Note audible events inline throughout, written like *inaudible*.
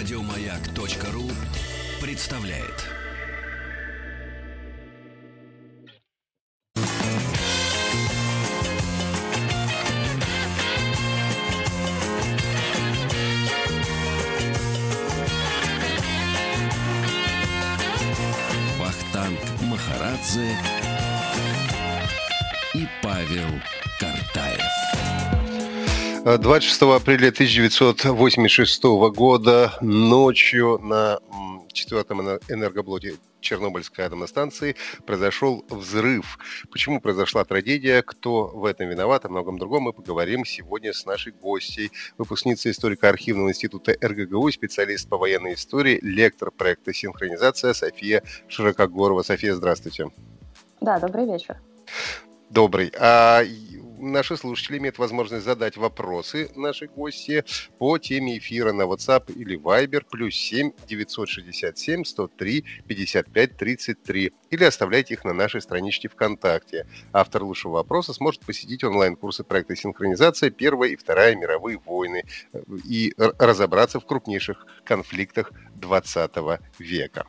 Радиомаяк.ру представляет. Вахтанг Махарадзе 26 апреля 1986 года ночью на четвертом эне- энергоблоке Чернобыльской атомной станции произошел взрыв. Почему произошла трагедия, кто в этом виноват, о многом другом мы поговорим сегодня с нашей гостьей, выпускницей историко-архивного института РГГУ, специалист по военной истории, лектор проекта «Синхронизация» София Широкогорова. София, здравствуйте. Да, добрый вечер. Добрый. А наши слушатели имеют возможность задать вопросы нашей гости по теме эфира на WhatsApp или Viber плюс 7 967 103 55 33 или оставляйте их на нашей страничке ВКонтакте. Автор лучшего вопроса сможет посетить онлайн-курсы проекта «Синхронизация. Первая и Вторая мировые войны» и разобраться в крупнейших конфликтах 20 века.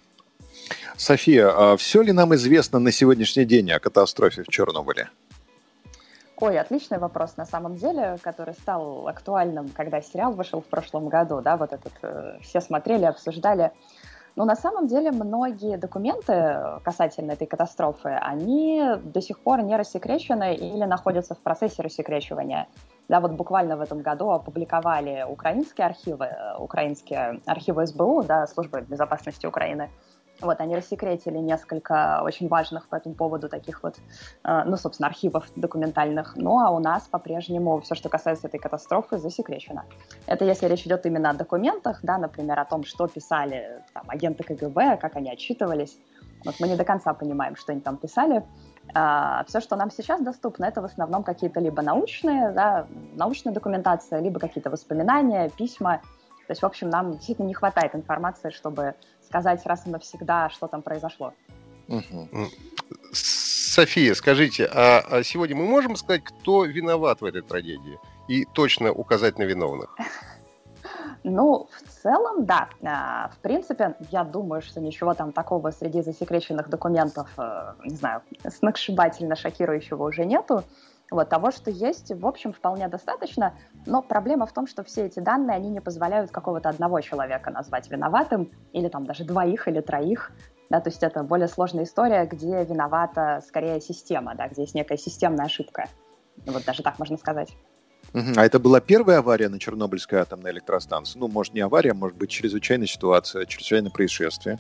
София, все ли нам известно на сегодняшний день о катастрофе в Чернобыле? Ой, отличный вопрос на самом деле, который стал актуальным, когда сериал вышел в прошлом году, да, вот этот э, все смотрели, обсуждали. Но на самом деле многие документы касательно этой катастрофы, они до сих пор не рассекречены или находятся в процессе рассекречивания. Да, вот буквально в этом году опубликовали украинские архивы, э, украинские архивы СБУ, да, Службы безопасности Украины, Вот, они рассекретили несколько очень важных по этому поводу таких вот, э, ну, собственно, архивов документальных. Ну, а у нас по-прежнему все, что касается этой катастрофы, засекречено. Это если речь идет именно о документах, да, например, о том, что писали там, агенты КГБ, как они отчитывались. Вот мы не до конца понимаем, что они там писали. А, все, что нам сейчас доступно, это в основном какие-то либо научные, да, научная документация, либо какие-то воспоминания, письма. То есть, в общем, нам действительно не хватает информации, чтобы сказать раз и навсегда, что там произошло. София, скажите, а а сегодня мы можем сказать, кто виноват в этой трагедии? И точно указать на виновных? *laughs* Ну, в целом, да. А, В принципе, я думаю, что ничего там такого среди засекреченных документов, э, не знаю, сногсшибательно шокирующего уже нету. Вот того, что есть, в общем, вполне достаточно. Но проблема в том, что все эти данные, они не позволяют какого-то одного человека назвать виноватым, или там даже двоих или троих. Да, то есть это более сложная история, где виновата скорее система, да, где есть некая системная ошибка. Вот даже так можно сказать. А это была первая авария на Чернобыльской атомной электростанции? Ну, может, не авария, может быть, чрезвычайная ситуация, чрезвычайное происшествие.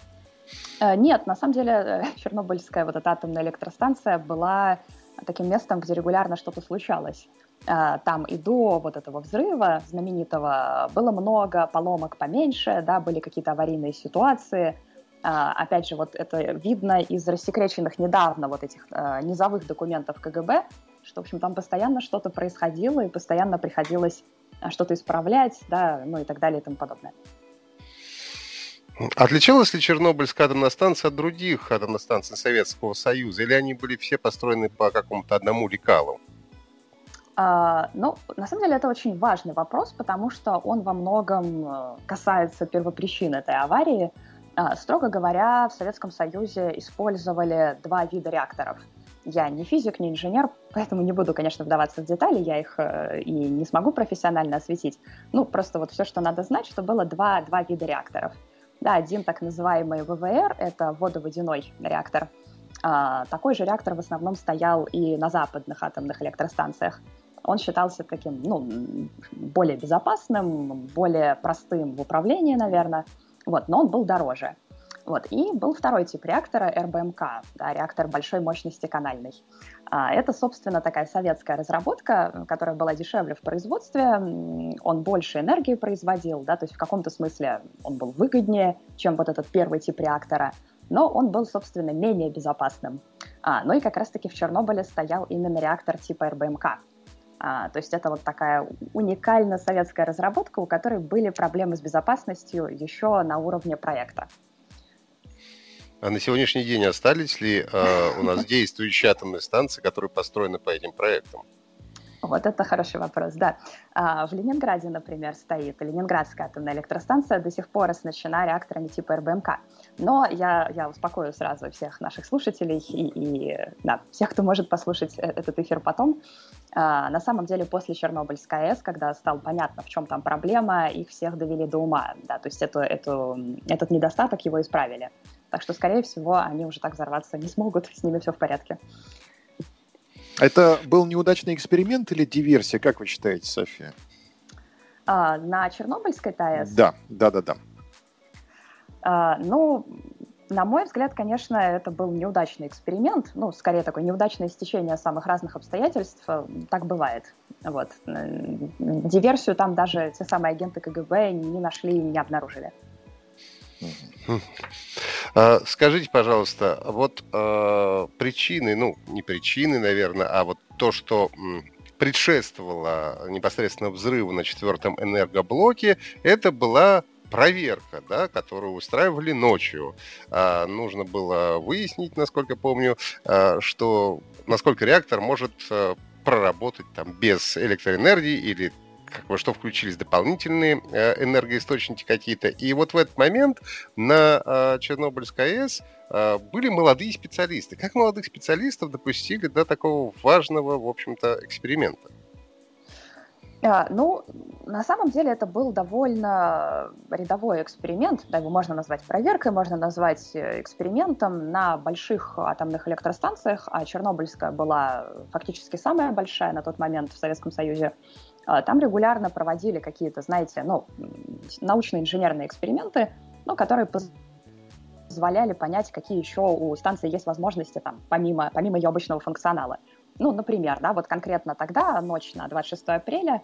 Э, Нет, на самом деле э, *laughs* Чернобыльская вот эта атомная электростанция была таким местом, где регулярно что-то случалось. Э, Там и до вот этого взрыва знаменитого было много поломок поменьше, да, были какие-то аварийные ситуации. А, Опять же, вот это видно из рассекреченных недавно вот этих э, низовых документов КГБ, что, в общем, там постоянно что-то происходило и постоянно приходилось что-то исправлять, да, ну и так далее и тому подобное. Отличалась ли Чернобыльская атомная станция от других атомных станций Советского Союза? Или они были все построены по какому-то одному лекалу? А, Ну, на самом деле это очень важный вопрос, потому что он во многом э, касается первопричин этой аварии. А, Строго говоря, в Советском Союзе использовали два вида реакторов. Я не физик, не инженер, поэтому не буду, конечно, вдаваться в детали, я их э, и не смогу профессионально осветить. Ну, просто вот все, что надо знать, что было два, два вида реакторов. Да, один так называемый ВВР, это водоводяной реактор. А, Такой же реактор в основном стоял и на западных атомных электростанциях он считался таким, ну, более безопасным, более простым в управлении, наверное, вот, но он был дороже. Вот. И был второй тип реактора, РБМК, да, реактор большой мощности канальный. А, Это, собственно, такая советская разработка, которая была дешевле в производстве, он больше энергии производил, да, то есть в каком-то смысле он был выгоднее, чем вот этот первый тип реактора, но он был, собственно, менее безопасным. А, ну и как раз-таки в Чернобыле стоял именно реактор типа РБМК. А, то есть это вот такая уникальная советская разработка, у которой были проблемы с безопасностью еще на уровне проекта. А на сегодняшний день остались ли э, у нас *laughs* действующие атомные станции, которые построены по этим проектам? Вот это хороший вопрос, да. А, в Ленинграде, например, стоит Ленинградская атомная электростанция, до сих пор оснащена реакторами типа РБМК. Но я, я успокою сразу всех наших слушателей и, и да, всех, кто может послушать э, этот эфир потом. А, на самом деле, после Чернобыльской АЭС, когда стало понятно, в чем там проблема, их всех довели до ума. Да, то есть эту, эту, этот недостаток его исправили. Так что, скорее всего, они уже так взорваться не смогут, с ними все в порядке. Это был неудачный эксперимент или диверсия, как вы считаете, София? А, на Чернобыльской ТАЭС? Да, да, да, да. А, ну, на мой взгляд, конечно, это был неудачный эксперимент, ну, скорее такое неудачное стечение самых разных обстоятельств, так бывает. Вот. Диверсию там даже те самые агенты КГБ не нашли и не обнаружили. А, скажите, пожалуйста, вот э, причины, ну, не причины, наверное, а вот то, что предшествовало непосредственно взрыву на четвертом энергоблоке, это была проверка, да, которую устраивали ночью. А, нужно было выяснить, насколько помню, а, что насколько реактор может а, проработать там без электроэнергии или как бы, что включились дополнительные э, энергоисточники какие-то. И вот в этот момент на э, Чернобыльской АЭС э, были молодые специалисты. Как молодых специалистов допустили до такого важного, в общем-то, эксперимента? А, ну, на самом деле это был довольно рядовой эксперимент, да, его можно назвать проверкой, можно назвать экспериментом на больших атомных электростанциях, а Чернобыльская была фактически самая большая на тот момент в Советском Союзе. А, там регулярно проводили какие-то, знаете, ну, научно-инженерные эксперименты, ну, которые позволяли понять, какие еще у станции есть возможности там, помимо, помимо ее обычного функционала. Ну, например, да, вот конкретно тогда, ночь на 26 апреля,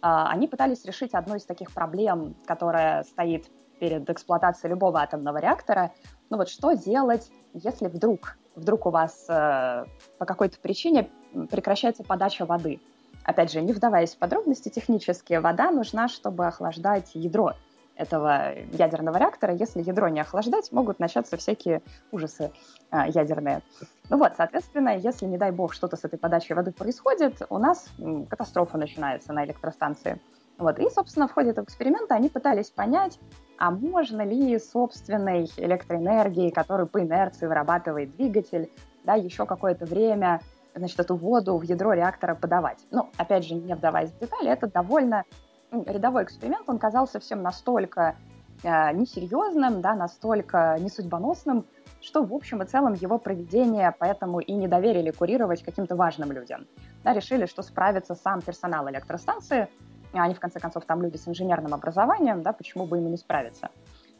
а, они пытались решить одну из таких проблем, которая стоит перед эксплуатацией любого атомного реактора. Ну вот что делать, если вдруг, вдруг у вас э, по какой-то причине прекращается подача воды? Опять же, не вдаваясь в подробности технические, вода нужна, чтобы охлаждать ядро этого ядерного реактора. Если ядро не охлаждать, могут начаться всякие ужасы э, ядерные. Ну вот, соответственно, если, не дай бог, что-то с этой подачей воды происходит, у нас катастрофа начинается на электростанции. Вот, и, собственно, в ходе этого эксперимента они пытались понять, а можно ли собственной электроэнергией, которую по инерции вырабатывает двигатель, да, еще какое-то время значит, эту воду в ядро реактора подавать. Ну, опять же, не вдаваясь в детали, это довольно рядовой эксперимент, он казался всем настолько э, несерьезным, да, настолько несудьбоносным, что в общем и целом его проведение поэтому и не доверили курировать каким-то важным людям. Да, решили, что справится сам персонал электростанции, а они в конце концов там люди с инженерным образованием, да, почему бы им не справиться.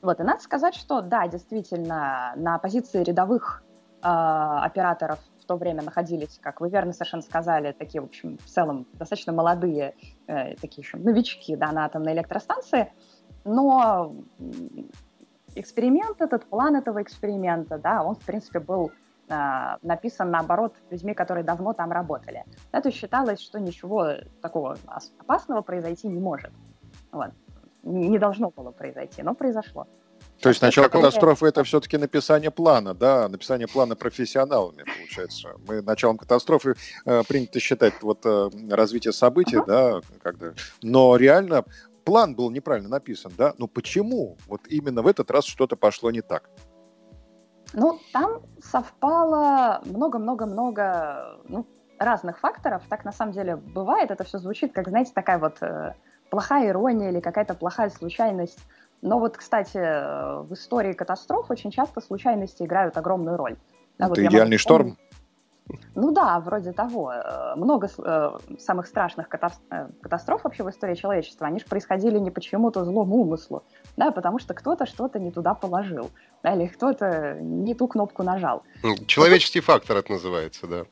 Вот, и надо сказать, что да, действительно, на позиции рядовых э, операторов то время находились, как вы верно совершенно сказали, такие, в общем, в целом достаточно молодые, э, такие еще новички да, на атомной электростанции, но эксперимент этот, план этого эксперимента, да, он, в принципе, был э, написан, наоборот, людьми, которые давно там работали. Да, то считалось, что ничего такого опасного произойти не может. Вот. Не должно было произойти, но произошло. То есть начало катастрофы это все-таки написание плана, да, написание плана профессионалами, получается. Мы началом катастрофы э, принято считать вот э, развитие событий, uh-huh. да, когда... но реально план был неправильно написан, да. Но почему вот именно в этот раз что-то пошло не так? Ну, там совпало много-много-много ну, разных факторов. Так на самом деле бывает. Это все звучит как, знаете, такая вот э, плохая ирония или какая-то плохая случайность. Но вот, кстати, в истории катастроф очень часто случайности играют огромную роль. Да, Это вот идеальный шторм? Ну да, вроде того. Э, много э, самых страшных э, катастроф вообще в истории человечества, они же происходили не почему-то злому умыслу, да, потому что кто-то что-то не туда положил, да, или кто-то не ту кнопку нажал. Человеческий фактор это называется, да.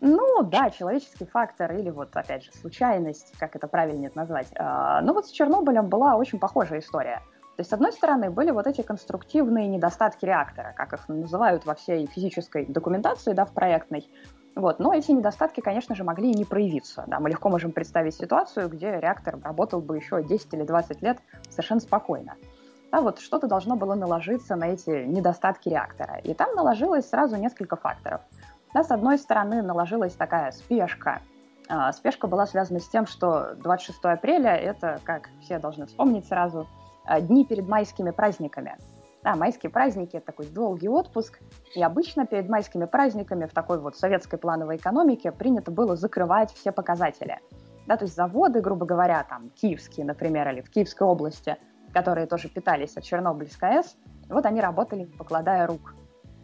Ну да, человеческий фактор или вот опять же случайность, как это правильнее назвать. А, Но ну вот с Чернобылем была очень похожая история. То есть, с одной стороны, были вот эти конструктивные недостатки реактора, как их называют во всей физической документации, да, в проектной. Вот. Но эти недостатки, конечно же, могли и не проявиться. Да. Мы легко можем представить ситуацию, где реактор работал бы еще 10 или 20 лет совершенно спокойно. Да, вот что-то должно было наложиться на эти недостатки реактора. И там наложилось сразу несколько факторов. Да, с одной стороны, наложилась такая спешка А, спешка была связана с тем, что 26 апреля – это, как все должны вспомнить сразу, дни перед майскими праздниками. Да, майские праздники – это такой долгий отпуск, и обычно перед майскими праздниками в такой вот советской плановой экономике принято было закрывать все показатели. Да, то есть заводы, грубо говоря, там киевские, например, или в Киевской области, которые тоже питались от Чернобыльской АЭС, вот они работали, покладая рук.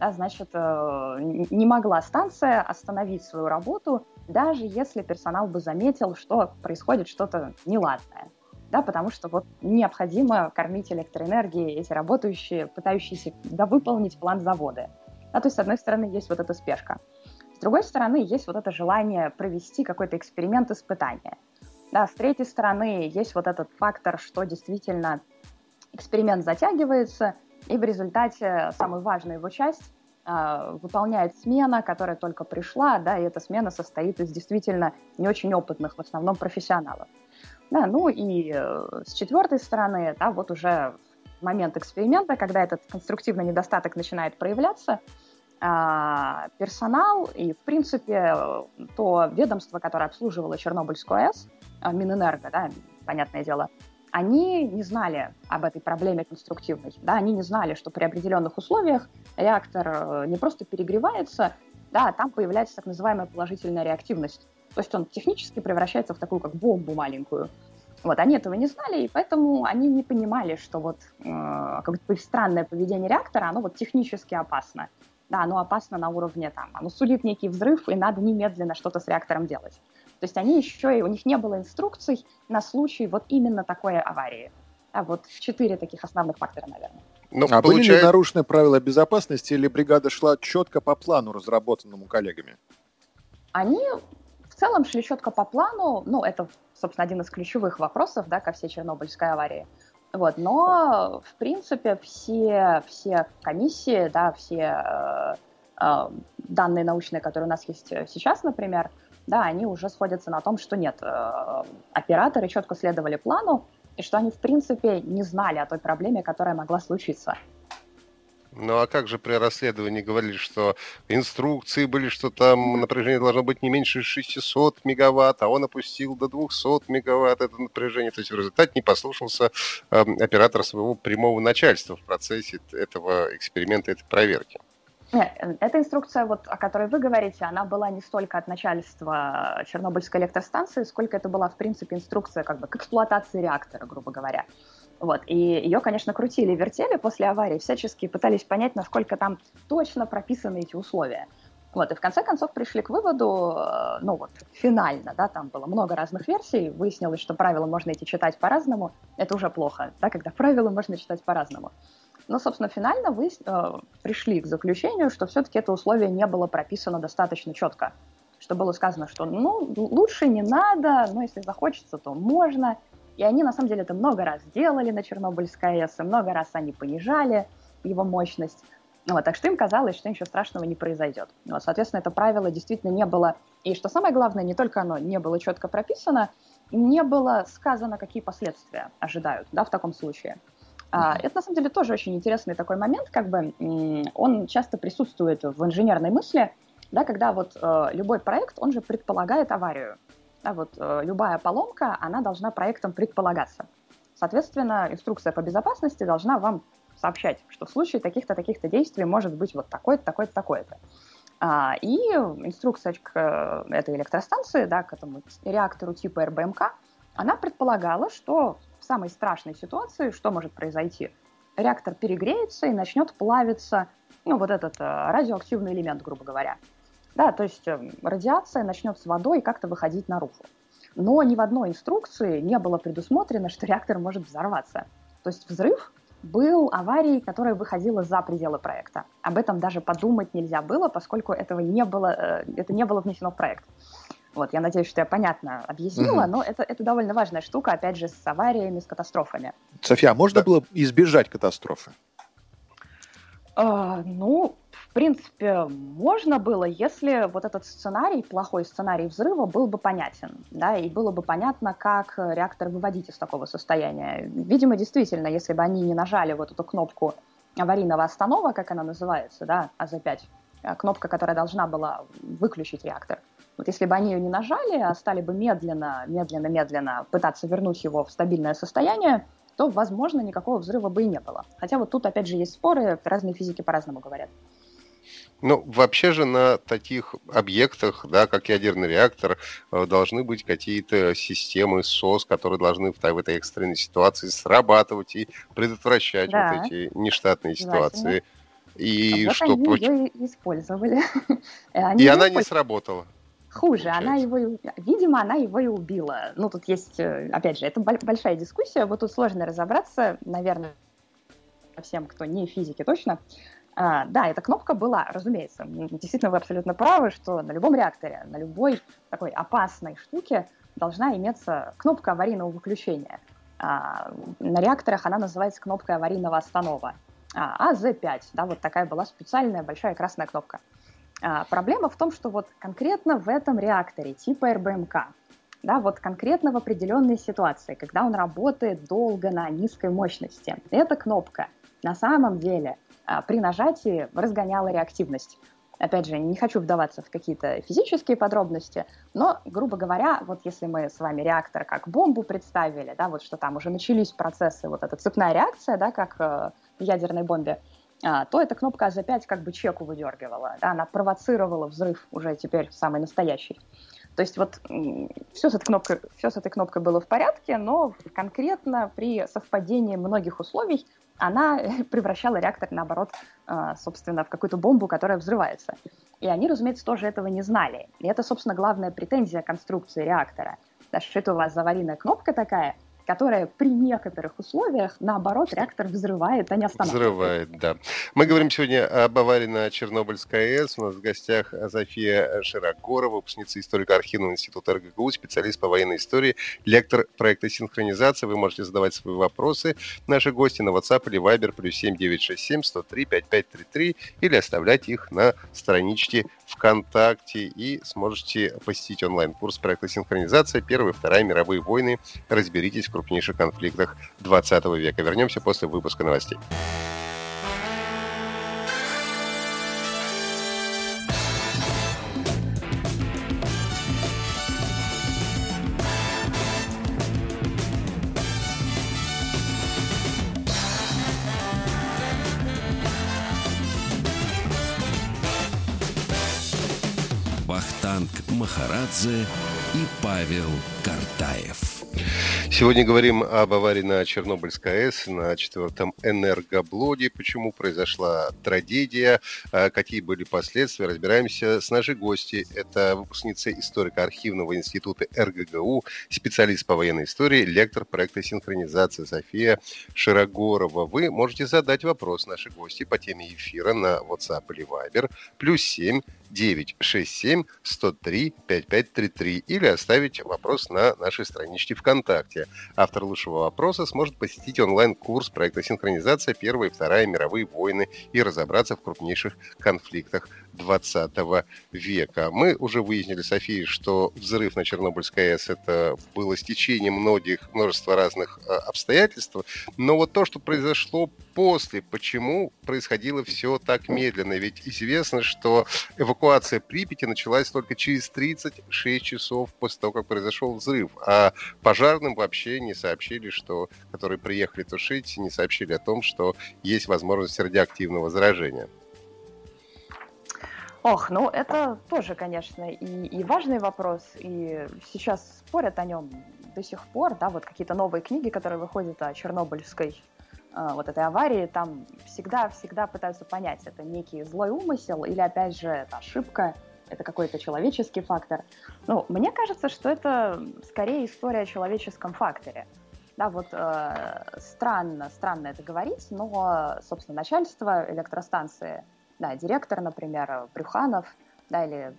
Да, значит, э, не могла станция остановить свою работу, даже если персонал бы заметил, что происходит что-то неладное. Да, потому что вот необходимо кормить электроэнергией эти работающие, пытающиеся да, выполнить план завода. Да, то есть, с одной стороны, есть вот эта спешка. С другой стороны, есть вот это желание провести какой-то эксперимент испытания. Да, с третьей стороны, есть вот этот фактор, что действительно эксперимент затягивается, и в результате самую важную его часть э, выполняет смена, которая только пришла, да, и эта смена состоит из действительно не очень опытных, в основном профессионалов. Да, ну и э, с четвертой стороны, да, вот уже момент эксперимента, когда этот конструктивный недостаток начинает проявляться, э, персонал и, в принципе, то ведомство, которое обслуживало Чернобыльскую АЭС, э, Минэнерго, да, понятное дело, они не знали об этой проблеме конструктивной. Да, они не знали, что при определенных условиях реактор э, не просто перегревается, да, а там появляется так называемая положительная реактивность. То есть он технически превращается в такую как бомбу маленькую. Вот, они этого не знали, и поэтому они не понимали, что вот э, какое-то странное поведение реактора, оно вот технически опасно. Да, оно опасно на уровне там, оно сулит некий взрыв, и надо немедленно что-то с реактором делать. То есть они еще, и у них не было инструкций на случай вот именно такой аварии. А вот четыре таких основных фактора, наверное. Но ну, а получается... были ли нарушены правила безопасности или бригада шла четко по плану, разработанному коллегами? Они целом шли четко по плану. Ну, это, собственно, один из ключевых вопросов да, ко всей Чернобыльской аварии. Вот, но, в принципе, все, все комиссии, да, все э, э, данные научные, которые у нас есть сейчас, например, да, они уже сходятся на том, что нет, э, операторы четко следовали плану, и что они, в принципе, не знали о той проблеме, которая могла случиться. Ну а как же при расследовании говорили, что инструкции были, что там напряжение должно быть не меньше 600 мегаватт, а он опустил до 200 мегаватт это напряжение. То есть в результате не послушался э, оператор своего прямого начальства в процессе этого эксперимента, этой проверки. Нет, эта инструкция, вот, о которой вы говорите, она была не столько от начальства Чернобыльской электростанции, сколько это была, в принципе, инструкция как бы к эксплуатации реактора, грубо говоря. Вот, и ее, конечно, крутили вертели после аварии, всячески пытались понять, насколько там точно прописаны эти условия. Вот, и в конце концов пришли к выводу, э, ну вот, финально, да, там было много разных версий, выяснилось, что правила можно эти читать по-разному, это уже плохо, да, когда правила можно читать по-разному. Но, собственно, финально вы э, пришли к заключению, что все-таки это условие не было прописано достаточно четко. Что было сказано, что ну, лучше не надо, но если захочется, то можно. И они, на самом деле, это много раз делали на Чернобыльской АЭС, и много раз они понижали его мощность. Вот, так что им казалось, что ничего страшного не произойдет. Вот, соответственно, это правило действительно не было. И что самое главное, не только оно не было четко прописано, не было сказано, какие последствия ожидают да, в таком случае. А, это, на самом деле, тоже очень интересный такой момент, как бы он часто присутствует в инженерной мысли, да, когда вот э, любой проект, он же предполагает аварию. Да, вот э, любая поломка, она должна проектом предполагаться. Соответственно, инструкция по безопасности должна вам сообщать, что в случае таких-то, таких-то действий может быть вот такое-то, такое-то, такое-то. А, и инструкция к э, этой электростанции, да, к этому реактору типа РБМК, она предполагала, что в самой страшной ситуации что может произойти? Реактор перегреется и начнет плавиться, ну, вот этот э, радиоактивный элемент, грубо говоря. Да, то есть э, радиация начнет с водой как-то выходить наружу. Но ни в одной инструкции не было предусмотрено, что реактор может взорваться. То есть взрыв был аварией, которая выходила за пределы проекта. Об этом даже подумать нельзя было, поскольку этого не было, э, это не было внесено в проект. Вот, я надеюсь, что я понятно объяснила, угу. но это, это довольно важная штука, опять же, с авариями, с катастрофами. София, а можно да. было избежать катастрофы? А, ну, в принципе, можно было, если вот этот сценарий, плохой сценарий взрыва, был бы понятен, да, и было бы понятно, как реактор выводить из такого состояния. Видимо, действительно, если бы они не нажали вот эту кнопку аварийного останова, как она называется, да, АЗ-5, кнопка, которая должна была выключить реактор, Вот если бы они ее не нажали, а стали бы медленно, медленно, медленно пытаться вернуть его в стабильное состояние, то, возможно, никакого взрыва бы и не было. Хотя вот тут, опять же, есть споры, разные физики по-разному говорят. Ну, вообще же на таких объектах, да, как ядерный реактор, э, должны быть какие-то системы СОС, которые должны в, в этой экстренной ситуации срабатывать и предотвращать да. вот эти нештатные ситуации. И вот что они ее использовали. *laughs* Они и она не сработала. Хуже, она его, видимо, она его и убила. Ну, тут есть, э, опять же, это большая дискуссия, вот тут сложно разобраться, наверное, всем, кто не физики точно. А, да, эта кнопка была, разумеется. Действительно, вы абсолютно правы, что на любом реакторе, на любой такой опасной штуке должна иметься кнопка аварийного выключения. А, на реакторах она называется кнопкой аварийного останова. А, АЗ-5, да, вот такая была специальная большая красная кнопка. А, проблема в том, что вот конкретно в этом реакторе типа РБМК, да, вот конкретно в определенной ситуации, когда он работает долго на низкой мощности, эта кнопка на самом деле при нажатии разгоняла реактивность. Опять же, не хочу вдаваться в какие-то физические подробности, но, грубо говоря, вот если мы с вами реактор как бомбу представили, да, вот что там уже начались процессы, вот эта цепная реакция, да, как э, в ядерной бомбе, а, то эта кнопка А5 как бы чеку выдергивала, да, она провоцировала взрыв уже теперь самый настоящий. То есть вот все с, этой кнопкой, все с этой кнопкой было в порядке, но конкретно при совпадении многих условий она *laughs* превращала реактор, наоборот, а, собственно, в какую-то бомбу, которая взрывается. И они, разумеется, тоже этого не знали. И это, собственно, главная претензия конструкции реактора. Да, что это у вас за аварийная кнопка такая, которая при некоторых условиях, наоборот, реактор взрывает, а не останавливает. Взрывает, да. Мы говорим сегодня об аварии на Чернобыльской АЭС. У нас в гостях Зофия Широкорова, выпускница историко-архивного института РГГУ, специалист по военной истории, лектор проекта синхронизации. Вы можете задавать свои вопросы наши гости на WhatsApp или Viber плюс 7967 103 5533 или оставлять их на страничке ВКонтакте и сможете посетить онлайн-курс проекта синхронизация «Первая и Вторая мировые войны». Разберитесь крупнейших конфликтах 20 века. Вернемся после выпуска новостей. Вахтанг Махарадзе и Павел Картаев. Сегодня говорим об аварии на Чернобыльской АЭС, на четвертом энергоблоде, почему произошла трагедия, а какие были последствия. Разбираемся с нашей гостью. Это выпускница историко-архивного института РГГУ, специалист по военной истории, лектор проекта синхронизации София Широгорова. Вы можете задать вопрос нашей гости по теме эфира на WhatsApp или Viber, плюс 7 967 103 5533 или оставить вопрос на нашей страничке ВКонтакте. Автор лучшего вопроса сможет посетить онлайн-курс проекта «Синхронизация. Первая и Вторая мировые войны» и разобраться в крупнейших конфликтах 20 века. Мы уже выяснили, София, что взрыв на Чернобыльской АЭС это было стечение многих, множества разных э, обстоятельств, но вот то, что произошло после, почему происходило все так медленно, ведь известно, что эвакуация Припяти началась только через 36 часов после того, как произошел взрыв, а пожарным вообще не сообщили, что, которые приехали тушить, не сообщили о том, что есть возможность радиоактивного заражения. Ох, ну это тоже, конечно, и, и важный вопрос, и сейчас спорят о нем до сих пор, да, вот какие-то новые книги, которые выходят о Чернобыльской э, вот этой аварии, там всегда-всегда пытаются понять, это некий злой умысел или, опять же, это ошибка, это какой-то человеческий фактор. Ну, мне кажется, что это скорее история о человеческом факторе. Да, вот э, странно, странно это говорить, но, собственно, начальство электростанции да, директор, например, Брюханов, да, или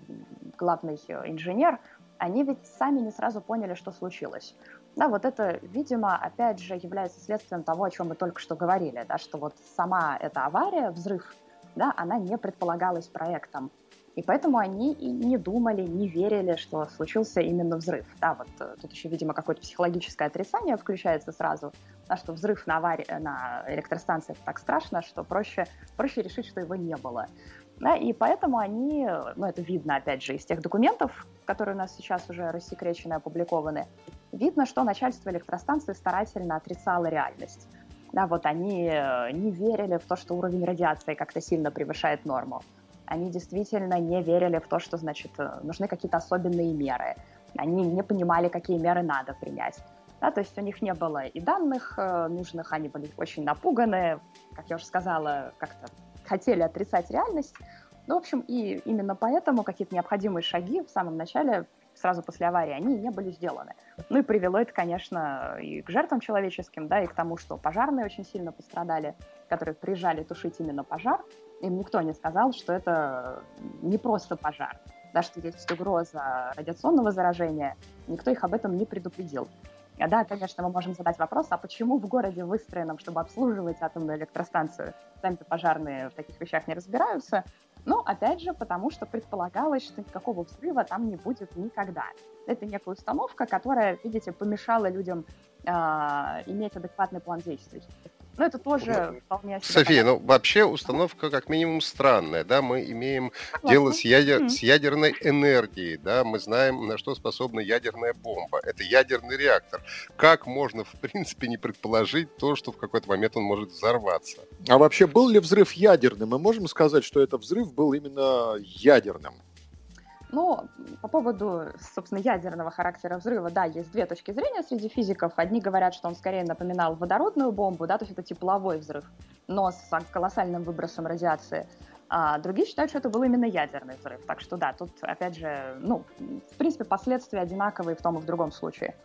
главный инженер, они ведь сами не сразу поняли, что случилось. Да, вот это, видимо, опять же является следствием того, о чем мы только что говорили, да, что вот сама эта авария, взрыв, да, она не предполагалась проектом. И поэтому они и не думали, не верили, что случился именно взрыв. Да, вот э, тут еще, видимо, какое-то психологическое отрицание включается сразу, да, что взрыв на, аварии, на электростанции так страшно, что проще, проще решить, что его не было. Да, и поэтому они, ну это видно опять же из тех документов, которые у нас сейчас уже рассекречены, опубликованы, видно, что начальство электростанции старательно отрицало реальность. Да, вот они э, не верили в то, что уровень радиации как-то сильно превышает норму. Они действительно не верили в то, что, значит, э, нужны какие-то особенные меры. Они не понимали, какие меры надо принять. Да, то есть у них не было и данных э, нужных, они были очень напуганы, как я уже сказала, как-то хотели отрицать реальность. Ну, в общем, и именно поэтому какие-то необходимые шаги в самом начале сразу после аварии, они не были сделаны. Ну и привело это, конечно, и к жертвам человеческим, да, и к тому, что пожарные очень сильно пострадали, которые приезжали тушить именно пожар. Им никто не сказал, что это не просто пожар, да, что есть угроза радиационного заражения. Никто их об этом не предупредил. А да, конечно, мы можем задать вопрос, а почему в городе выстроенном, чтобы обслуживать атомную электростанцию, сами-то пожарные в таких вещах не разбираются? Ну, опять же, потому что предполагалось, что никакого взрыва там не будет никогда. Это некая установка, которая, видите, помешала людям э, иметь адекватный план действий. Но это тоже вполне София, ну вообще установка как минимум странная, да, мы имеем Согласна. дело с, ядер... mm-hmm. с ядерной энергией, да, мы знаем, на что способна ядерная бомба. Это ядерный реактор. Как можно, в принципе, не предположить то, что в какой-то момент он может взорваться? А вообще был ли взрыв ядерным? Мы можем сказать, что этот взрыв был именно ядерным? Ну, по поводу, собственно, ядерного характера взрыва, да, есть две точки зрения среди физиков. Одни говорят, что он скорее напоминал водородную бомбу, да, то есть это тепловой взрыв, но с колоссальным выбросом радиации. А другие считают, что это был именно ядерный взрыв. Так что да, тут, опять же, ну, в принципе, последствия одинаковые в том и в другом случае.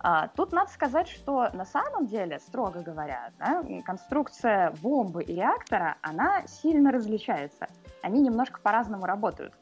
А, тут надо сказать, что на самом деле, строго говоря, да, конструкция бомбы и реактора, она сильно различается. Они немножко по-разному работают.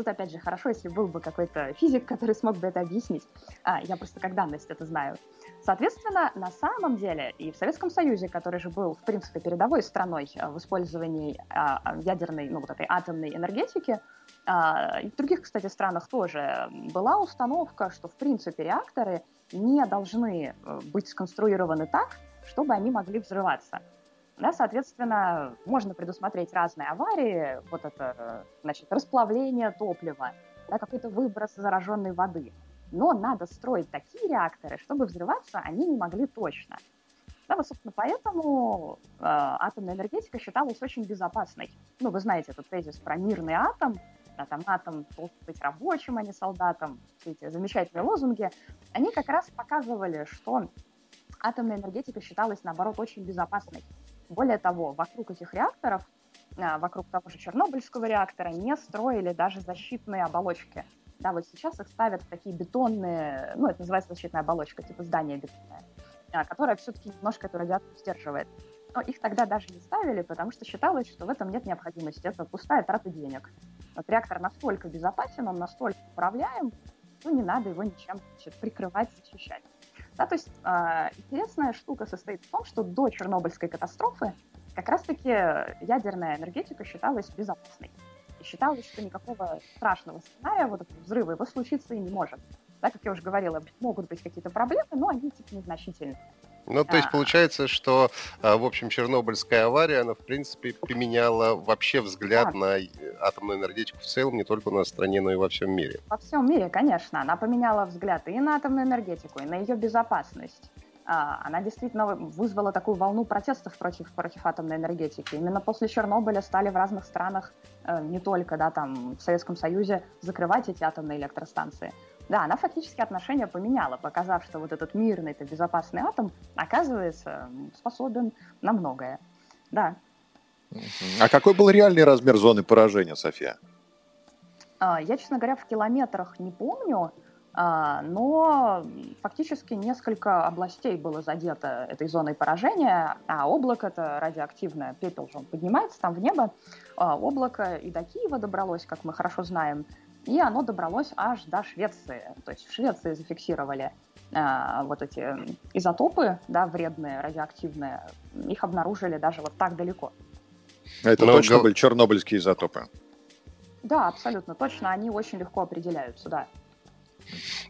Тут, опять же, хорошо, если был бы какой-то физик, который смог бы это объяснить. А, я просто как данность это знаю. Соответственно, на самом деле и в Советском Союзе, который же был, в принципе, передовой страной а, в использовании а, а, ядерной, ну, вот этой атомной энергетики, и в других, кстати, странах тоже была установка, что, в принципе, реакторы не должны э, быть сконструированы так, чтобы они могли взрываться. Да, соответственно, можно предусмотреть разные аварии, вот это, значит, расплавление топлива, да, какой-то выброс зараженной воды. Но надо строить такие реакторы, чтобы взрываться они не могли точно. Да, вот, собственно, поэтому э, атомная энергетика считалась очень безопасной. Ну, вы знаете этот тезис про мирный атом, да, там атом должен быть рабочим, а не солдатом, все эти замечательные лозунги, они как раз показывали, что атомная энергетика считалась, наоборот, очень безопасной. Более того, вокруг этих реакторов, а, вокруг того же Чернобыльского реактора, не строили даже защитные оболочки. Да, вот сейчас их ставят в такие бетонные, ну, это называется защитная оболочка, типа здание бетонное, а, которая все-таки немножко эту радиацию сдерживает. Но их тогда даже не ставили, потому что считалось, что в этом нет необходимости. Это пустая трата денег. Вот реактор настолько безопасен, он настолько управляем, ну, не надо его ничем значит, прикрывать, защищать. Да, то есть э, интересная штука состоит в том, что до Чернобыльской катастрофы как раз-таки ядерная энергетика считалась безопасной. И считалось, что никакого страшного сценария, вот этого взрыва, его случиться и не может. Да, как я уже говорила, могут быть какие-то проблемы, но они типа незначительные. Ну, то есть получается, что, а, в общем, Чернобыльская авария, она, в принципе, поменяла вообще взгляд да. на атомную энергетику в целом, не только у нас в стране, но и во всем мире. Во всем мире, конечно. Она поменяла взгляд и на атомную энергетику, и на ее безопасность. А, она действительно вызвала такую волну протестов против, против атомной энергетики. Именно после Чернобыля стали в разных странах, э, не только да, там, в Советском Союзе, закрывать эти атомные электростанции. Да, она фактически отношения поменяла, показав, что вот этот мирный, это безопасный атом, оказывается, способен на многое. Да. А какой был реальный размер зоны поражения, София? А, я, честно говоря, в километрах не помню, а, но фактически несколько областей было задето этой зоной поражения, а облако это радиоактивное, пепел же он поднимается там в небо, а, облако и до Киева добралось, как мы хорошо знаем, и оно добралось аж до Швеции. То есть в Швеции зафиксировали э, вот эти изотопы, да, вредные, радиоактивные. Их обнаружили даже вот так далеко. Это Но точно были чернобыльские изотопы? Да, абсолютно точно. Они очень легко определяются, да.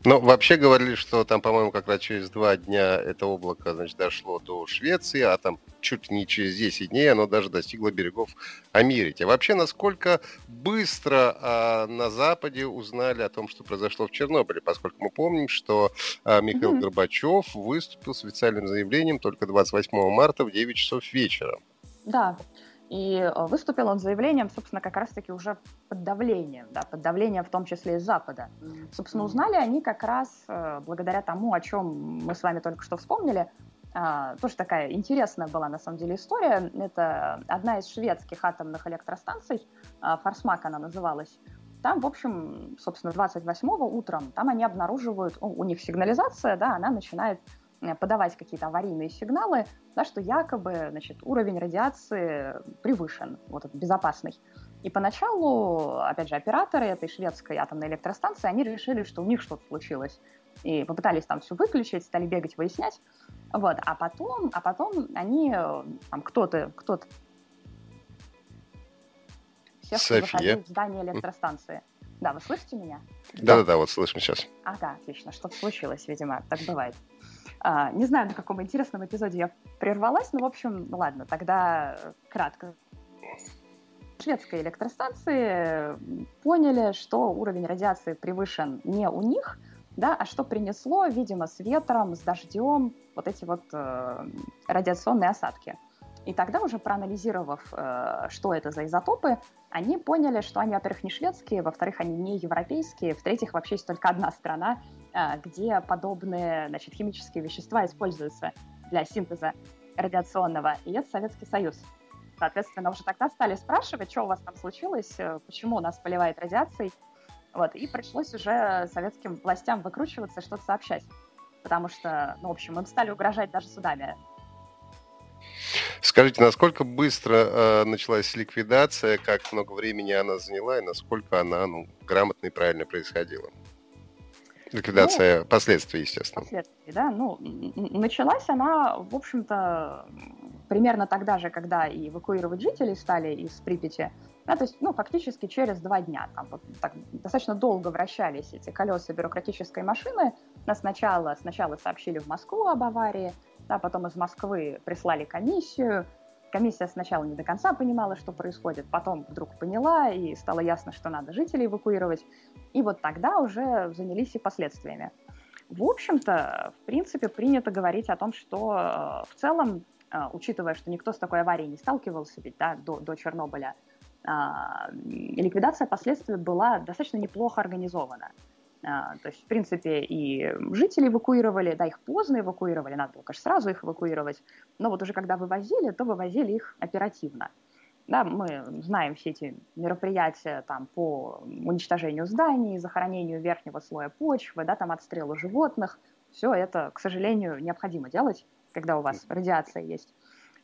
Ну, вообще говорили, что там, по-моему, как раз через два дня это облако, значит, дошло до Швеции, а там чуть не через 10 дней оно даже достигло берегов Америки. Вообще, насколько быстро а, на Западе узнали о том, что произошло в Чернобыле, поскольку мы помним, что а, Михаил mm-hmm. Горбачев выступил с официальным заявлением только 28 марта в 9 часов вечера. Да, и э, выступил он с заявлением, собственно, как раз-таки уже под давлением, да, под давлением в том числе из Запада. Собственно, узнали они как раз э, благодаря тому, о чем мы с вами только что вспомнили. А, тоже такая интересная была на самом деле история. Это одна из шведских атомных электростанций, а, Форсмак она называлась. Там, в общем, собственно, 28-го утром, там они обнаруживают, у них сигнализация, да, она начинает Э, подавать какие-то аварийные сигналы, да, что якобы значит, уровень радиации превышен, вот этот безопасный. И поначалу, опять же, операторы этой шведской атомной электростанции, они решили, что у них что-то случилось. И попытались там все выключить, стали бегать, выяснять. Вот. А потом, а потом они, э, там, кто-то, кто-то всех выходили в здание электростанции. Да, вы слышите меня? Да-да-да, вот слышим сейчас. Ага, отлично, что-то случилось, видимо, так бывает. А, не знаю, на каком интересном эпизоде я прервалась, но, в общем, ладно, тогда кратко. Шведские электростанции поняли, что уровень радиации превышен не у них, да, а что принесло, видимо, с ветром, с дождем вот эти вот э, радиационные осадки. И тогда уже проанализировав, э, что это за изотопы, они поняли, что они, во-первых, не шведские, во-вторых, они не европейские, в-третьих, вообще есть только одна страна, где подобные значит, химические вещества используются для синтеза радиационного, и это Советский Союз. Соответственно, уже тогда стали спрашивать, что у вас там случилось, э, почему у нас поливает радиацией. Вот, и пришлось уже советским властям выкручиваться, что-то сообщать. Потому что, ну, в общем, им стали угрожать даже судами Скажите, насколько быстро э, началась ликвидация, как много времени она заняла и насколько она ну, грамотно и правильно происходила? Ликвидация ну, последствий, естественно. Последствий, да. Ну, началась она, в общем-то, примерно тогда же, когда и эвакуировать жителей стали из Припяти. Да, то есть, ну, фактически через два дня. Там вот так достаточно долго вращались эти колеса бюрократической машины. Нас сначала, сначала сообщили в Москву об аварии, да, потом из Москвы прислали комиссию. Комиссия сначала не до конца понимала, что происходит, потом вдруг поняла, и стало ясно, что надо жителей эвакуировать. И вот тогда уже занялись и последствиями. В общем-то, в принципе, принято говорить о том, что э, в целом, э, учитывая, что никто с такой аварией не сталкивался ведь, да, до, до Чернобыля, э, ликвидация последствий была достаточно неплохо организована. А, то есть, в принципе, и жители эвакуировали, да, их поздно эвакуировали, надо было, конечно, сразу их эвакуировать, но вот уже когда вывозили, то вывозили их оперативно. Да, мы знаем все эти мероприятия там, по уничтожению зданий, захоронению верхнего слоя почвы, да, там, отстрелу животных. Все это, к сожалению, необходимо делать, когда у вас радиация есть.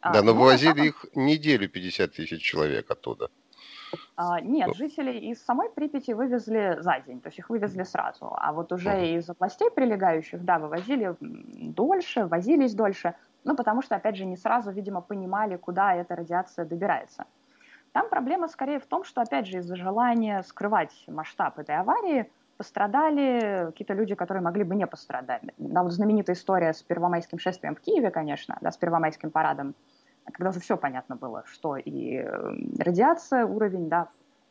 А, да, но вывозили их неделю 50 тысяч человек оттуда. А, нет, жителей из самой Припяти вывезли за день, то есть их вывезли сразу. А вот уже из областей прилегающих, да, вывозили дольше, возились дольше, ну, потому что, опять же, не сразу, видимо, понимали, куда эта радиация добирается. Там проблема скорее в том, что, опять же, из-за желания скрывать масштаб этой аварии пострадали какие-то люди, которые могли бы не пострадать. Да, вот знаменитая история с первомайским шествием в Киеве, конечно, да, с первомайским парадом – когда уже все понятно было, что и эм, радиация, уровень, да,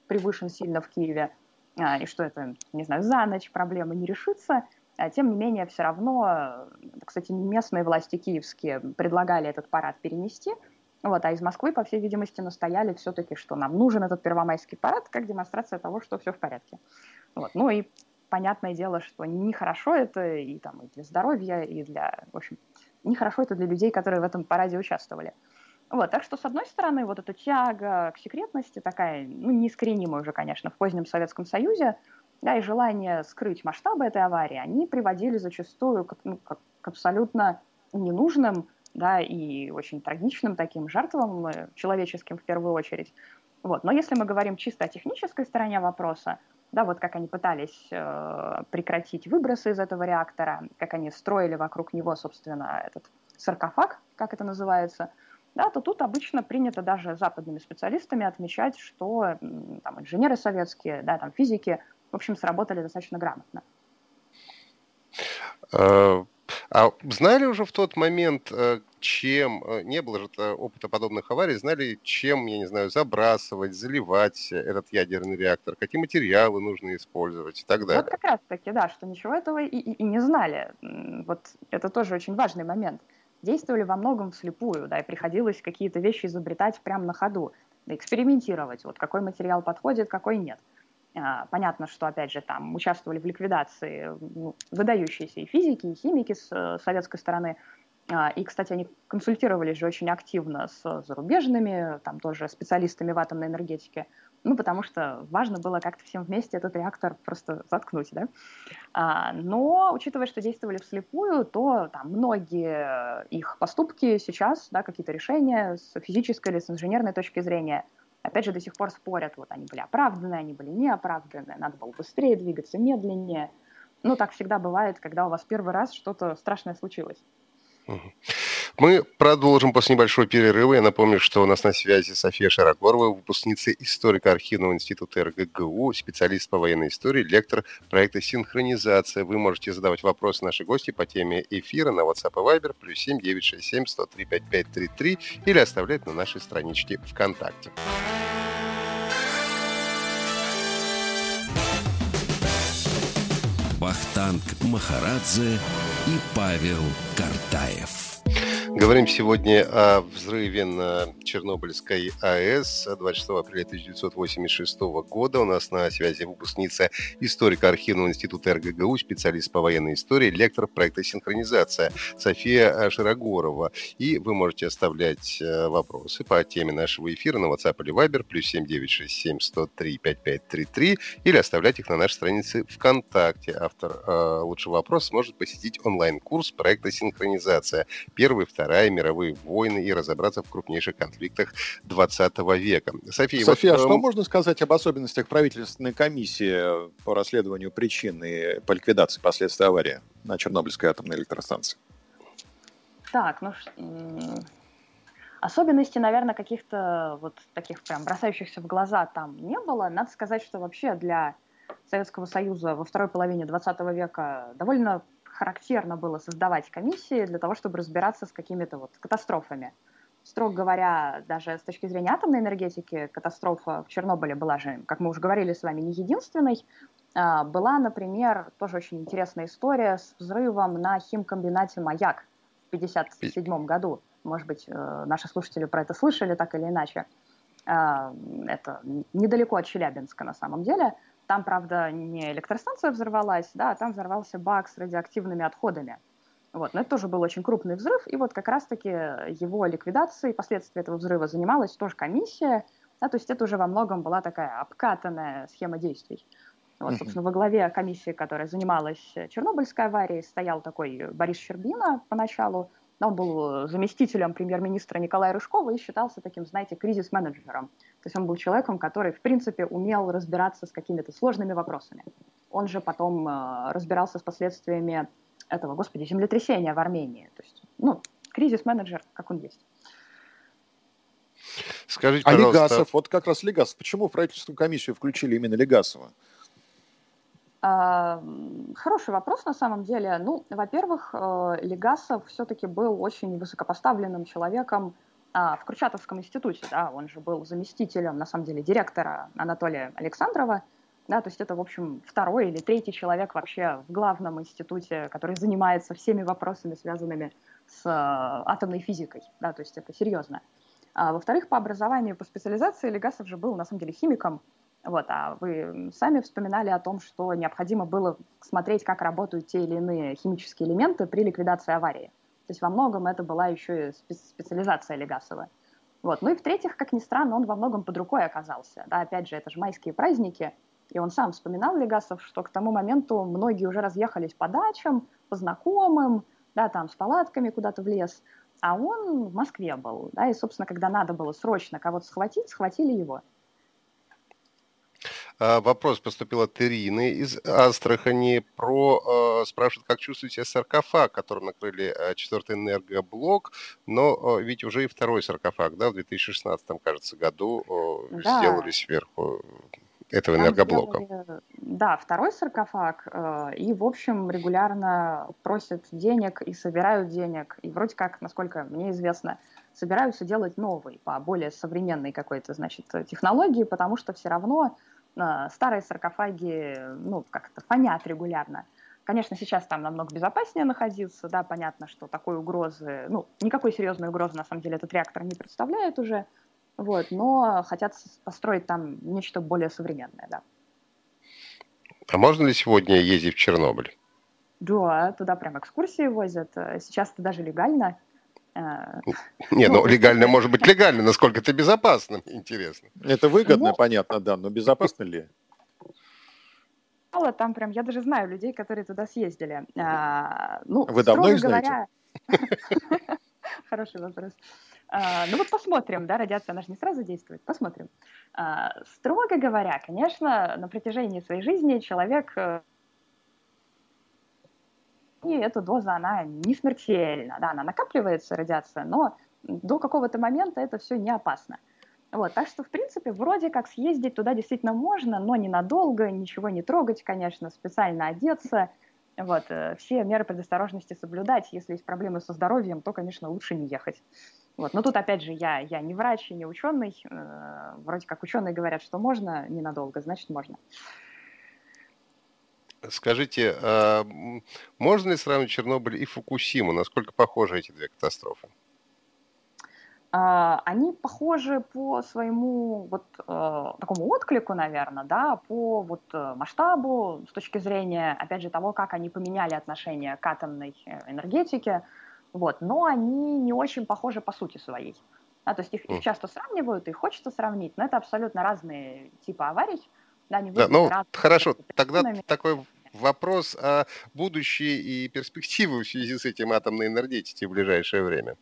превышен сильно в Киеве, а, и что это, не знаю, за ночь проблема не решится, а тем не менее, все равно, кстати, местные власти киевские предлагали этот парад перенести, вот, а из Москвы, по всей видимости, настояли все-таки, что нам нужен этот первомайский парад как демонстрация того, что все в порядке. Вот. Ну и понятное дело, что нехорошо это и, там, и для здоровья, и для, в общем, нехорошо это для людей, которые в этом параде участвовали. Вот, так что, с одной стороны, вот эта тяга к секретности такая, ну, неискоренимая уже, конечно, в позднем Советском Союзе, да, и желание скрыть масштабы этой аварии, они приводили зачастую к, ну, к абсолютно ненужным, да, и очень трагичным таким жертвам, э, человеческим в первую очередь. Вот. Но если мы говорим чисто о технической стороне вопроса, да, вот как они пытались э, прекратить выбросы из этого реактора, как они строили вокруг него, собственно, этот саркофаг, как это называется – да, то тут обычно принято даже западными специалистами отмечать, что там, инженеры советские, да, там, физики, в общем, сработали достаточно грамотно. А, а знали уже в тот момент, э, чем, э, не было же опыта подобных аварий, знали, чем, я не знаю, забрасывать, заливать этот ядерный реактор, какие материалы нужно использовать и так далее. Вот как раз таки, да, что ничего этого и, и, и не знали. Вот это тоже очень важный момент. Действовали во многом вслепую, да, и приходилось какие-то вещи изобретать прямо на ходу, экспериментировать, вот какой материал подходит, какой нет. А, понятно, что, опять же, там участвовали в ликвидации ну, выдающиеся и физики, и химики с э, советской стороны. А, и, кстати, они консультировались же очень активно с зарубежными, там тоже специалистами в атомной энергетике, ну, потому что важно было как-то всем вместе этот реактор просто заткнуть, да. А, но, учитывая, что действовали вслепую, то там многие их поступки сейчас, да, какие-то решения с физической или с инженерной точки зрения – опять же, до сих пор спорят, вот они были оправданы, они были неоправданы, надо было быстрее двигаться, медленнее. Ну, так всегда бывает, когда у вас первый раз что-то страшное случилось. Мы продолжим после небольшого перерыва. Я напомню, что у нас на связи София Шарогорова, выпускница историка-архивного института РГГУ, специалист по военной истории, лектор проекта «Синхронизация». Вы можете задавать вопросы нашей гости по теме эфира на WhatsApp и Viber плюс 7 967 103 5533 или оставлять на нашей страничке ВКонтакте. Вахтанг Махарадзе и Павел Картаев. Говорим сегодня о взрыве на Чернобыльской АЭС 26 апреля 1986 года. У нас на связи выпускница историка архивного института РГГУ, специалист по военной истории, лектор проекта «Синхронизация» София Широгорова. И вы можете оставлять э, вопросы по теме нашего эфира на WhatsApp или Viber, плюс 7967 103 5533, или оставлять их на нашей странице ВКонтакте. Автор э, лучшего вопроса сможет посетить онлайн-курс проекта «Синхронизация». Первый, второй Вторая мировые войны и разобраться в крупнейших конфликтах 20 века. София, София вот, а что эм, можно сказать об особенностях правительственной комиссии по расследованию причин и по ликвидации последствий аварии на Чернобыльской атомной электростанции? Так, ну Особенностей, наверное, каких-то вот таких прям бросающихся в глаза там не было. Надо сказать, что вообще для Советского Союза во второй половине 20 века довольно характерно было создавать комиссии для того, чтобы разбираться с какими-то вот катастрофами. Строго говоря, даже с точки зрения атомной энергетики, катастрофа в Чернобыле была же, как мы уже говорили с вами, не единственной. А, была, например, тоже очень интересная история с взрывом на химкомбинате «Маяк» в 1957 году. Может быть, э, наши слушатели про это слышали так или иначе. А, это недалеко от Челябинска на самом деле. Там, правда, не электростанция взорвалась, да, а там взорвался бак с радиоактивными отходами. Вот, но это тоже был очень крупный взрыв, и вот как раз-таки его ликвидацией, последствия этого взрыва занималась тоже комиссия, да, то есть это уже во многом была такая обкатанная схема действий. Вот, собственно, во главе комиссии, которая занималась Чернобыльской аварией, стоял такой Борис Щербина поначалу, он был заместителем премьер-министра Николая Рыжкова и считался таким, знаете, кризис-менеджером. То есть он был человеком, который, в принципе, умел разбираться с какими-то сложными вопросами. Он же потом э, разбирался с последствиями этого, господи, землетрясения в Армении. То есть, ну, кризис-менеджер, как он есть. Скажите, а пожалуйста... Легасов, вот как раз Легасов, почему в правительственную комиссию включили именно Легасова? Хороший вопрос на самом деле. Ну, во-первых, э, Легасов все-таки был очень высокопоставленным человеком а, в Курчатовском институте, да, он же был заместителем, на самом деле, директора Анатолия Александрова, да, то есть это, в общем, второй или третий человек вообще в главном институте, который занимается всеми вопросами, связанными с э, атомной физикой, да, то есть это серьезно. А, во-вторых, по образованию, по специализации Легасов же был, на самом деле, химиком, вот, а вы сами вспоминали о том, что необходимо было смотреть, как работают те или иные химические элементы при ликвидации аварии. То есть во многом это была еще и специализация Легасова. Вот. Ну и в-третьих, как ни странно, он во многом под рукой оказался. Да, опять же, это же майские праздники, и он сам вспоминал Легасов, что к тому моменту многие уже разъехались по дачам, по знакомым, да, там с палатками куда-то в лес, а он в Москве был, да, и, собственно, когда надо было срочно кого-то схватить, схватили его. А, вопрос поступил от Ирины из Астрахани. Про, э, спрашивает, как чувствуете саркофаг, которым накрыли э, четвертый энергоблок, но ведь уже и второй саркофаг, да, в 2016, кажется, году да. сделали сверху этого энергоблока. Сделали, да, второй саркофаг, э, и, в общем, регулярно просят денег и собирают денег, и вроде как, насколько мне известно, собираются делать новый, по более современной какой-то, значит, технологии, потому что все равно старые саркофаги, ну, как-то фонят регулярно. Конечно, сейчас там намного безопаснее находиться, да, понятно, что такой угрозы, ну, никакой серьезной угрозы, на самом деле, этот реактор не представляет уже, вот, но хотят построить там нечто более современное, да. А можно ли сегодня ездить в Чернобыль? Да, туда прям экскурсии возят. Сейчас это даже легально. Э, не, ну легально может быть легально, насколько это безопасно, интересно. Это выгодно, ну, понятно, да, но безопасно ли? Там прям, я даже знаю людей, которые туда съездили. А, ну, Вы давно их знаете? *laughs* Хороший вопрос. А, ну вот посмотрим, да, радиация, она же не сразу действует, посмотрим. А, строго говоря, конечно, на протяжении своей жизни человек э, и эта доза, она не смертельна, да, она накапливается, радиация, но до какого-то момента это все не опасно. Вот, так что, в принципе, вроде как съездить туда действительно можно, но ненадолго, ничего не трогать, конечно, специально одеться, вот, э, все меры предосторожности соблюдать. Если есть проблемы со здоровьем, то, конечно, лучше не ехать. Вот. Но тут, опять же, я, я не врач и не ученый. Э, вроде как ученые говорят, что можно ненадолго, значит, можно. Скажите, а можно ли сравнить Чернобыль и Фукусиму? Насколько похожи эти две катастрофы? А, они похожи по своему вот э, такому отклику, наверное, да, по вот масштабу с точки зрения, опять же, того, как они поменяли отношение к атомной э, энергетике, вот, но они не очень похожи по сути своей. Да, то есть их, их часто сравнивают, и хочется сравнить, но это абсолютно разные типы аварий. Да, они да, ну, хорошо, тогда такой вопрос о будущее и перспективы в связи с этим атомной энергетики в ближайшее время.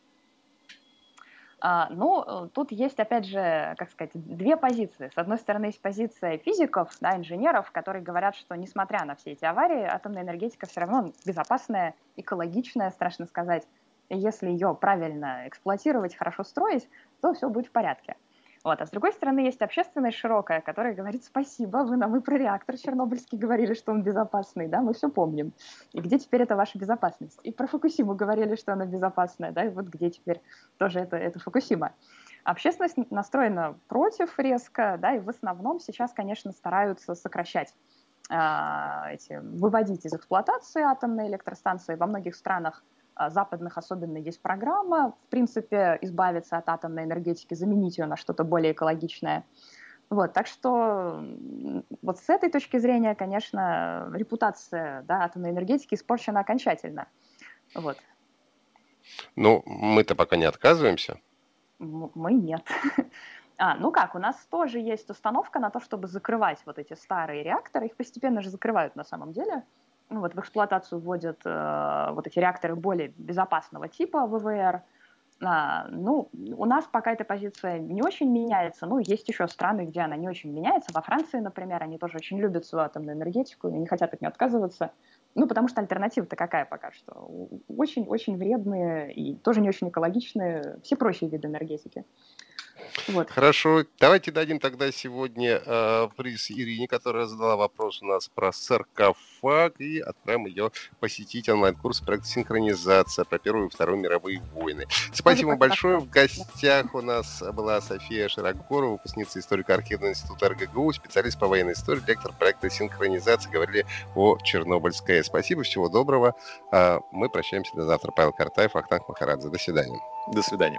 А, ну, тут есть, опять же, как сказать, две позиции. С одной стороны, есть позиция физиков, да, инженеров, которые говорят, что несмотря на все эти аварии, атомная энергетика все равно безопасная, экологичная, страшно сказать. Если ее правильно эксплуатировать, хорошо строить, то все будет в порядке. Вот. А с другой стороны, есть общественность широкая, которая говорит, спасибо, вы нам и про реактор Чернобыльский говорили, что он безопасный, да, мы все помним. И где теперь эта ваша безопасность? И про Фукусиму говорили, что она безопасная, да, и вот где теперь тоже это, это Фукусима. Общественность настроена против резко, да, и в основном сейчас, конечно, стараются сокращать э, эти, выводить из эксплуатации атомные электростанции. Во многих странах а, западных особенно есть программа, в принципе, избавиться от атомной энергетики, заменить ее на что-то более экологичное. Вот, так что вот с этой точки зрения, конечно, репутация да, атомной энергетики испорчена окончательно. Вот. Ну, мы-то пока не отказываемся. Мы нет. *laughs* А, ну как, у нас тоже есть установка на то, чтобы закрывать вот эти старые реакторы. Их постепенно же закрывают на самом деле ну, вот в эксплуатацию вводят э, вот эти реакторы более безопасного типа ВВР. А, ну, у нас пока эта позиция не очень меняется. Ну, есть еще страны, где она не очень меняется. Во Франции, например, они тоже очень любят свою атомную энергетику и не хотят от нее отказываться. Ну, потому что альтернатива-то какая пока что? Очень-очень вредные и тоже не очень экологичные все прочие виды энергетики. Вот. Хорошо, давайте дадим тогда сегодня э, приз Ирине, которая задала вопрос у нас про саркофаг, и отправим ее посетить онлайн-курс проекта «Синхронизация» про Первую и Вторую мировые войны. Спасибо вам большое. В гостях у нас была София Широкгорова, выпускница историко-архивного института РГГУ, специалист по военной истории, лектор проекта «Синхронизация». Говорили о Чернобыльской. Спасибо, всего доброго. Э, мы прощаемся до завтра. Павел Картаев, Ахтанг Махарадзе. До свидания. До свидания.